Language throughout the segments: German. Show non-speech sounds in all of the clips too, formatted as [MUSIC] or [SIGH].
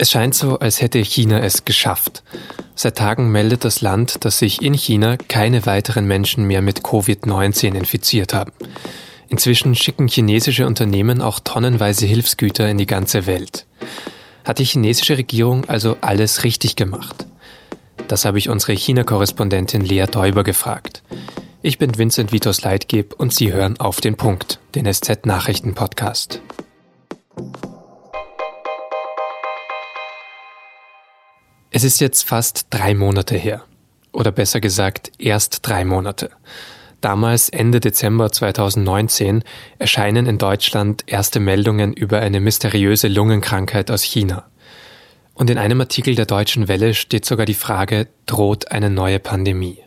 Es scheint so, als hätte China es geschafft. Seit Tagen meldet das Land, dass sich in China keine weiteren Menschen mehr mit Covid-19 infiziert haben. Inzwischen schicken chinesische Unternehmen auch tonnenweise Hilfsgüter in die ganze Welt. Hat die chinesische Regierung also alles richtig gemacht? Das habe ich unsere China-Korrespondentin Lea Däuber gefragt. Ich bin Vincent Vitos Leitgeb und Sie hören auf den Punkt, den SZ-Nachrichten-Podcast. Es ist jetzt fast drei Monate her. Oder besser gesagt, erst drei Monate. Damals, Ende Dezember 2019, erscheinen in Deutschland erste Meldungen über eine mysteriöse Lungenkrankheit aus China. Und in einem Artikel der Deutschen Welle steht sogar die Frage, droht eine neue Pandemie?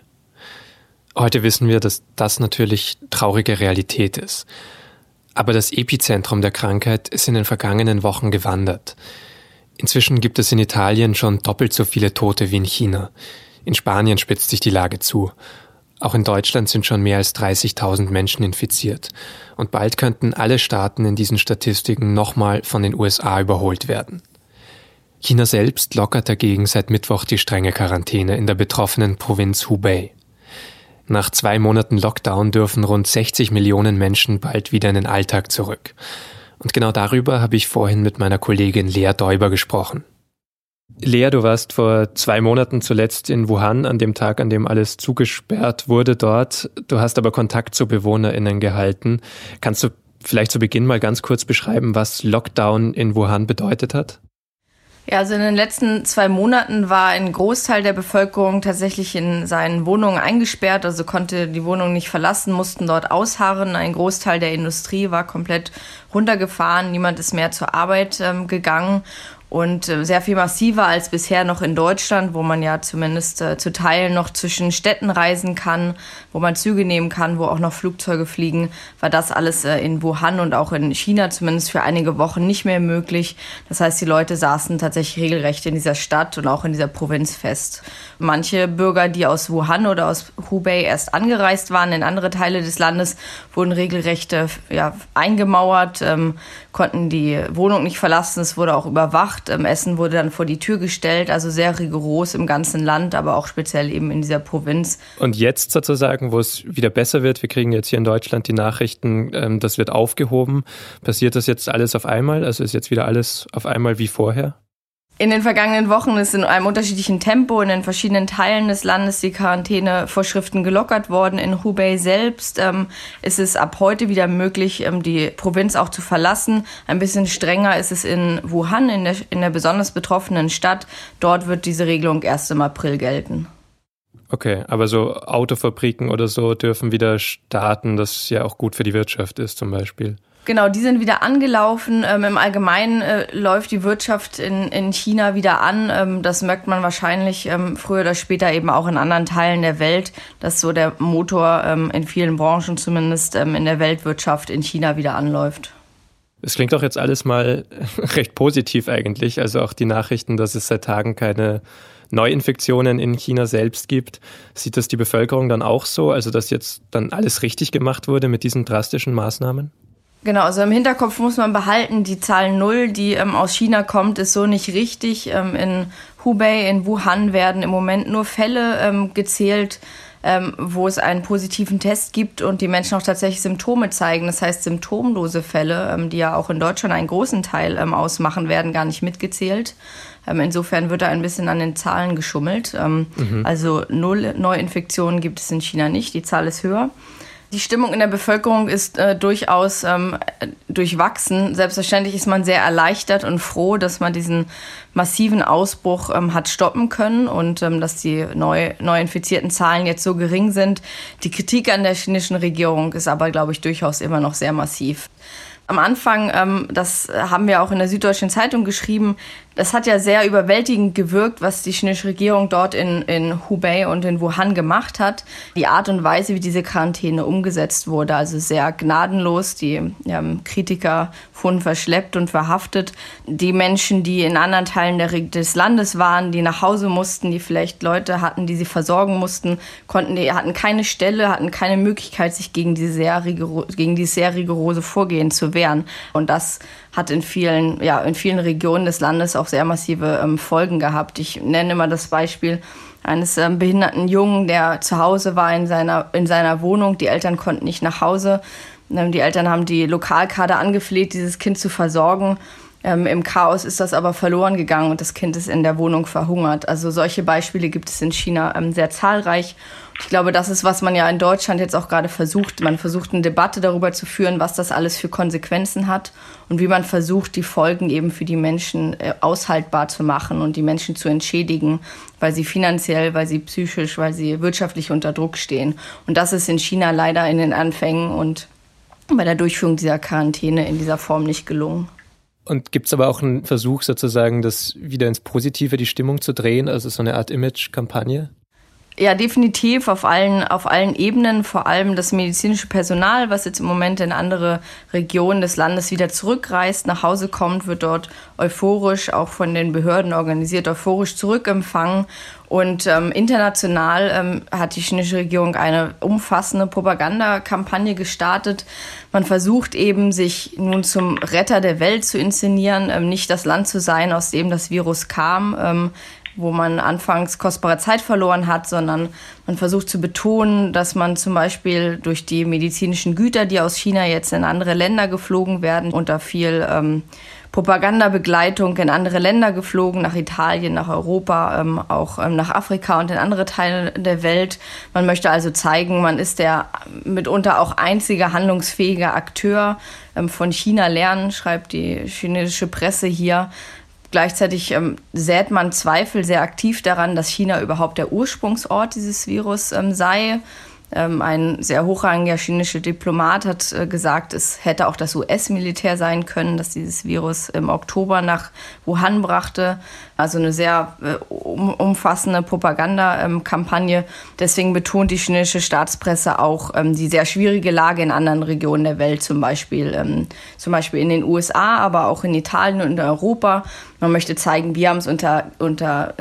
Heute wissen wir, dass das natürlich traurige Realität ist. Aber das Epizentrum der Krankheit ist in den vergangenen Wochen gewandert. Inzwischen gibt es in Italien schon doppelt so viele Tote wie in China. In Spanien spitzt sich die Lage zu. Auch in Deutschland sind schon mehr als 30.000 Menschen infiziert. Und bald könnten alle Staaten in diesen Statistiken nochmal von den USA überholt werden. China selbst lockert dagegen seit Mittwoch die strenge Quarantäne in der betroffenen Provinz Hubei. Nach zwei Monaten Lockdown dürfen rund 60 Millionen Menschen bald wieder in den Alltag zurück. Und genau darüber habe ich vorhin mit meiner Kollegin Lea Däuber gesprochen. Lea, du warst vor zwei Monaten zuletzt in Wuhan, an dem Tag, an dem alles zugesperrt wurde dort. Du hast aber Kontakt zu BewohnerInnen gehalten. Kannst du vielleicht zu Beginn mal ganz kurz beschreiben, was Lockdown in Wuhan bedeutet hat? Ja, also in den letzten zwei Monaten war ein Großteil der Bevölkerung tatsächlich in seinen Wohnungen eingesperrt, also konnte die Wohnung nicht verlassen, mussten dort ausharren. Ein Großteil der Industrie war komplett runtergefahren, niemand ist mehr zur Arbeit ähm, gegangen und äh, sehr viel massiver als bisher noch in Deutschland, wo man ja zumindest äh, zu Teilen noch zwischen Städten reisen kann, wo man Züge nehmen kann, wo auch noch Flugzeuge fliegen, war das alles äh, in Wuhan und auch in China zumindest für einige Wochen nicht mehr möglich. Das heißt, die Leute saßen tatsächlich regelrecht in dieser Stadt und auch in dieser Provinz fest. Manche Bürger, die aus Wuhan oder aus Hubei erst angereist waren in andere Teile des Landes, wurden regelrecht äh, ja, eingemauert, ähm, konnten die Wohnung nicht verlassen. Es wurde auch überwacht gemacht. Ähm, Essen wurde dann vor die Tür gestellt, also sehr rigoros im ganzen Land, aber auch speziell eben in dieser Provinz. Und jetzt sozusagen, wo es wieder besser wird, wir kriegen jetzt hier in Deutschland die Nachrichten, ähm, das wird aufgehoben. Passiert das jetzt alles auf einmal? Also ist jetzt wieder alles auf einmal wie vorher? In den vergangenen Wochen ist in einem unterschiedlichen Tempo in den verschiedenen Teilen des Landes die Quarantänevorschriften gelockert worden. In Hubei selbst ähm, ist es ab heute wieder möglich, ähm, die Provinz auch zu verlassen. Ein bisschen strenger ist es in Wuhan, in der, in der besonders betroffenen Stadt. Dort wird diese Regelung erst im April gelten. Okay, aber so Autofabriken oder so dürfen wieder starten, das ja auch gut für die Wirtschaft ist zum Beispiel. Genau, die sind wieder angelaufen. Ähm, Im Allgemeinen äh, läuft die Wirtschaft in, in China wieder an. Ähm, das merkt man wahrscheinlich ähm, früher oder später eben auch in anderen Teilen der Welt, dass so der Motor ähm, in vielen Branchen zumindest ähm, in der Weltwirtschaft in China wieder anläuft. Es klingt doch jetzt alles mal [LAUGHS] recht positiv eigentlich. Also auch die Nachrichten, dass es seit Tagen keine Neuinfektionen in China selbst gibt. Sieht das die Bevölkerung dann auch so? Also dass jetzt dann alles richtig gemacht wurde mit diesen drastischen Maßnahmen? Genau, also im Hinterkopf muss man behalten, die Zahl Null, die ähm, aus China kommt, ist so nicht richtig. Ähm, in Hubei, in Wuhan werden im Moment nur Fälle ähm, gezählt, ähm, wo es einen positiven Test gibt und die Menschen auch tatsächlich Symptome zeigen. Das heißt, symptomlose Fälle, ähm, die ja auch in Deutschland einen großen Teil ähm, ausmachen, werden gar nicht mitgezählt. insofern wird da ein bisschen an den Zahlen geschummelt. Mhm. Also null Neuinfektionen gibt es in China nicht, die Zahl ist höher. Die Stimmung in der Bevölkerung ist äh, durchaus ähm, durchwachsen. Selbstverständlich ist man sehr erleichtert und froh, dass man diesen massiven Ausbruch ähm, hat stoppen können und ähm, dass die neu, neu infizierten Zahlen jetzt so gering sind. Die Kritik an der chinesischen Regierung ist aber, glaube ich, durchaus immer noch sehr massiv. Am Anfang, ähm, das haben wir auch in der Süddeutschen Zeitung geschrieben, das hat ja sehr überwältigend gewirkt, was die chinesische Regierung dort in, in Hubei und in Wuhan gemacht hat. Die Art und Weise, wie diese Quarantäne umgesetzt wurde, also sehr gnadenlos. Die ja, Kritiker wurden verschleppt und verhaftet. Die Menschen, die in anderen Teilen der, des Landes waren, die nach Hause mussten, die vielleicht Leute hatten, die sie versorgen mussten, konnten, die hatten keine Stelle, hatten keine Möglichkeit, sich gegen, die sehr gegen dieses sehr rigorose Vorgehen zu wehren. Und das hat in vielen, ja, in vielen Regionen des Landes auch sehr massive ähm, Folgen gehabt. Ich nenne immer das Beispiel eines ähm, behinderten Jungen, der zu Hause war in seiner, in seiner Wohnung. Die Eltern konnten nicht nach Hause. Ähm, die Eltern haben die Lokalkader angefleht, dieses Kind zu versorgen. Ähm, Im Chaos ist das aber verloren gegangen und das Kind ist in der Wohnung verhungert. Also solche Beispiele gibt es in China ähm, sehr zahlreich. Ich glaube, das ist, was man ja in Deutschland jetzt auch gerade versucht. Man versucht eine Debatte darüber zu führen, was das alles für Konsequenzen hat und wie man versucht, die Folgen eben für die Menschen äh, aushaltbar zu machen und die Menschen zu entschädigen, weil sie finanziell, weil sie psychisch, weil sie wirtschaftlich unter Druck stehen. Und das ist in China leider in den Anfängen und bei der Durchführung dieser Quarantäne in dieser Form nicht gelungen. Und gibt es aber auch einen Versuch, sozusagen, das wieder ins Positive die Stimmung zu drehen, also so eine Art Image-Kampagne? Ja, definitiv auf allen, auf allen Ebenen, vor allem das medizinische Personal, was jetzt im Moment in andere Regionen des Landes wieder zurückreist, nach Hause kommt, wird dort euphorisch, auch von den Behörden organisiert, euphorisch zurückempfangen. Und ähm, international ähm, hat die chinesische Regierung eine umfassende Propagandakampagne gestartet. Man versucht eben, sich nun zum Retter der Welt zu inszenieren, ähm, nicht das Land zu sein, aus dem das Virus kam. Wo man anfangs kostbare Zeit verloren hat, sondern man versucht zu betonen, dass man zum Beispiel durch die medizinischen Güter, die aus China jetzt in andere Länder geflogen werden, unter viel ähm, Propagandabegleitung in andere Länder geflogen, nach Italien, nach Europa, ähm, auch ähm, nach Afrika und in andere Teile der Welt. Man möchte also zeigen, man ist der mitunter auch einzige handlungsfähige Akteur ähm, von China lernen, schreibt die chinesische Presse hier. Gleichzeitig ähm, sät man Zweifel sehr aktiv daran, dass China überhaupt der Ursprungsort dieses Virus ähm, sei. Ähm, ein sehr hochrangiger chinesischer Diplomat hat äh, gesagt, es hätte auch das US-Militär sein können, das dieses Virus im Oktober nach Wuhan brachte. Also eine sehr äh, umfassende Propagandakampagne. Deswegen betont die chinesische Staatspresse auch ähm, die sehr schwierige Lage in anderen Regionen der Welt, zum Beispiel, ähm, zum Beispiel in den USA, aber auch in Italien und in Europa. Man möchte zeigen, wir haben es unter, unter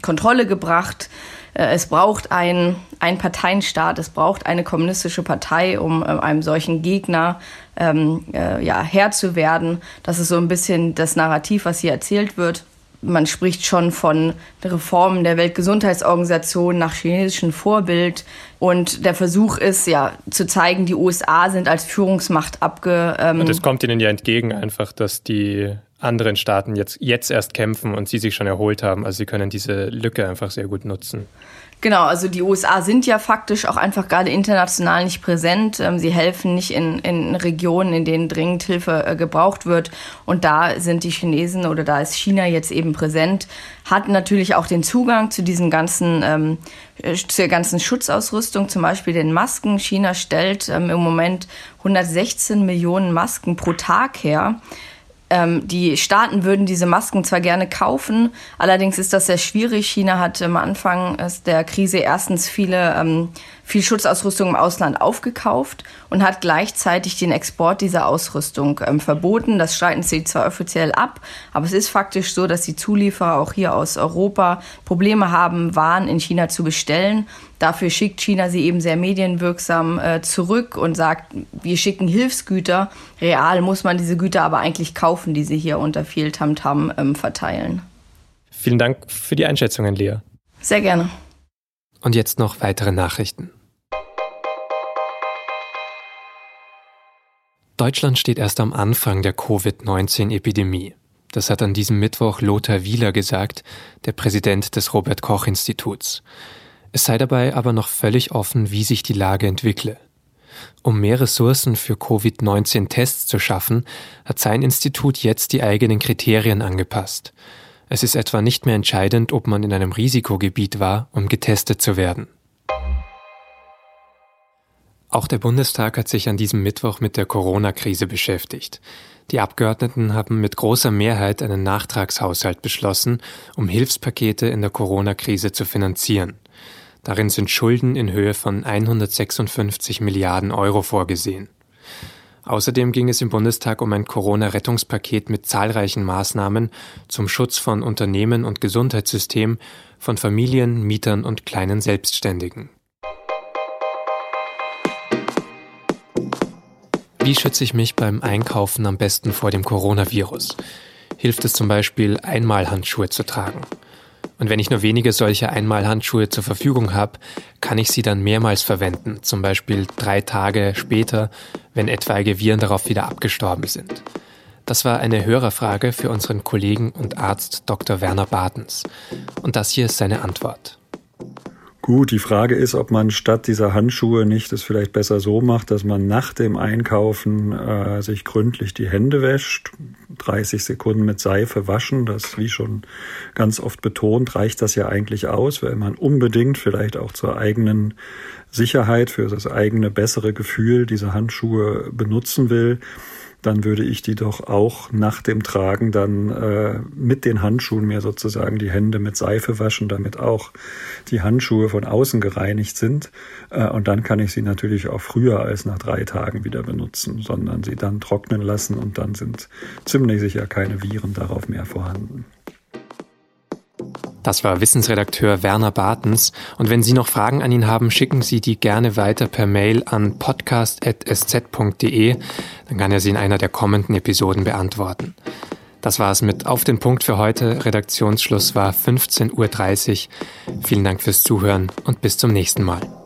Kontrolle gebracht. Äh, es braucht einen, einen Parteienstaat, es braucht eine kommunistische Partei, um äh, einem solchen Gegner ähm, äh, ja, Herr zu werden. Das ist so ein bisschen das Narrativ, was hier erzählt wird. Man spricht schon von Reformen der Weltgesundheitsorganisation nach chinesischem Vorbild. Und der Versuch ist ja zu zeigen, die USA sind als Führungsmacht abge. Ähm und es kommt ihnen ja entgegen einfach, dass die anderen Staaten jetzt, jetzt erst kämpfen und sie sich schon erholt haben. Also sie können diese Lücke einfach sehr gut nutzen. Genau, also die USA sind ja faktisch auch einfach gerade international nicht präsent. Ähm, sie helfen nicht in, in Regionen, in denen dringend Hilfe äh, gebraucht wird. Und da sind die Chinesen oder da ist China jetzt eben präsent, hat natürlich auch den Zugang zu diesen ganzen, ähm, äh, zur ganzen Schutzausrüstung, zum Beispiel den Masken. China stellt ähm, im Moment 116 Millionen Masken pro Tag her. Ähm, die Staaten würden diese Masken zwar gerne kaufen, allerdings ist das sehr schwierig. China hat am Anfang der Krise erstens viele ähm, viel Schutzausrüstung im Ausland aufgekauft und hat gleichzeitig den Export dieser Ausrüstung ähm, verboten. Das streiten sie zwar offiziell ab, aber es ist faktisch so, dass die Zulieferer auch hier aus Europa Probleme haben, Waren in China zu bestellen. Dafür schickt China sie eben sehr medienwirksam äh, zurück und sagt, wir schicken Hilfsgüter. Real muss man diese Güter aber eigentlich kaufen, die sie hier unter viel Tamtam ähm, verteilen. Vielen Dank für die Einschätzungen, Lea. Sehr gerne. Und jetzt noch weitere Nachrichten. Deutschland steht erst am Anfang der Covid-19-Epidemie. Das hat an diesem Mittwoch Lothar Wieler gesagt, der Präsident des Robert Koch Instituts. Es sei dabei aber noch völlig offen, wie sich die Lage entwickle. Um mehr Ressourcen für Covid-19-Tests zu schaffen, hat sein Institut jetzt die eigenen Kriterien angepasst. Es ist etwa nicht mehr entscheidend, ob man in einem Risikogebiet war, um getestet zu werden. Auch der Bundestag hat sich an diesem Mittwoch mit der Corona-Krise beschäftigt. Die Abgeordneten haben mit großer Mehrheit einen Nachtragshaushalt beschlossen, um Hilfspakete in der Corona-Krise zu finanzieren. Darin sind Schulden in Höhe von 156 Milliarden Euro vorgesehen. Außerdem ging es im Bundestag um ein Corona-Rettungspaket mit zahlreichen Maßnahmen zum Schutz von Unternehmen und Gesundheitssystem, von Familien, Mietern und kleinen Selbstständigen. Wie schütze ich mich beim Einkaufen am besten vor dem Coronavirus? hilft es zum Beispiel, Einmalhandschuhe zu tragen. Und wenn ich nur wenige solche Einmalhandschuhe zur Verfügung habe, kann ich sie dann mehrmals verwenden, zum Beispiel drei Tage später, wenn etwaige Viren darauf wieder abgestorben sind. Das war eine Hörerfrage für unseren Kollegen und Arzt Dr. Werner Bartens. Und das hier ist seine Antwort. Gut, die Frage ist, ob man statt dieser Handschuhe nicht es vielleicht besser so macht, dass man nach dem Einkaufen äh, sich gründlich die Hände wäscht. 30 Sekunden mit Seife waschen, das wie schon ganz oft betont, reicht das ja eigentlich aus, weil man unbedingt vielleicht auch zur eigenen Sicherheit, für das eigene bessere Gefühl diese Handschuhe benutzen will dann würde ich die doch auch nach dem Tragen dann äh, mit den Handschuhen mir sozusagen die Hände mit Seife waschen, damit auch die Handschuhe von außen gereinigt sind. Äh, und dann kann ich sie natürlich auch früher als nach drei Tagen wieder benutzen, sondern sie dann trocknen lassen und dann sind ziemlich sicher keine Viren darauf mehr vorhanden. Das war Wissensredakteur Werner Bartens. Und wenn Sie noch Fragen an ihn haben, schicken Sie die gerne weiter per Mail an podcast.sz.de. Dann kann er sie in einer der kommenden Episoden beantworten. Das war es mit Auf den Punkt für heute. Redaktionsschluss war 15.30 Uhr. Vielen Dank fürs Zuhören und bis zum nächsten Mal.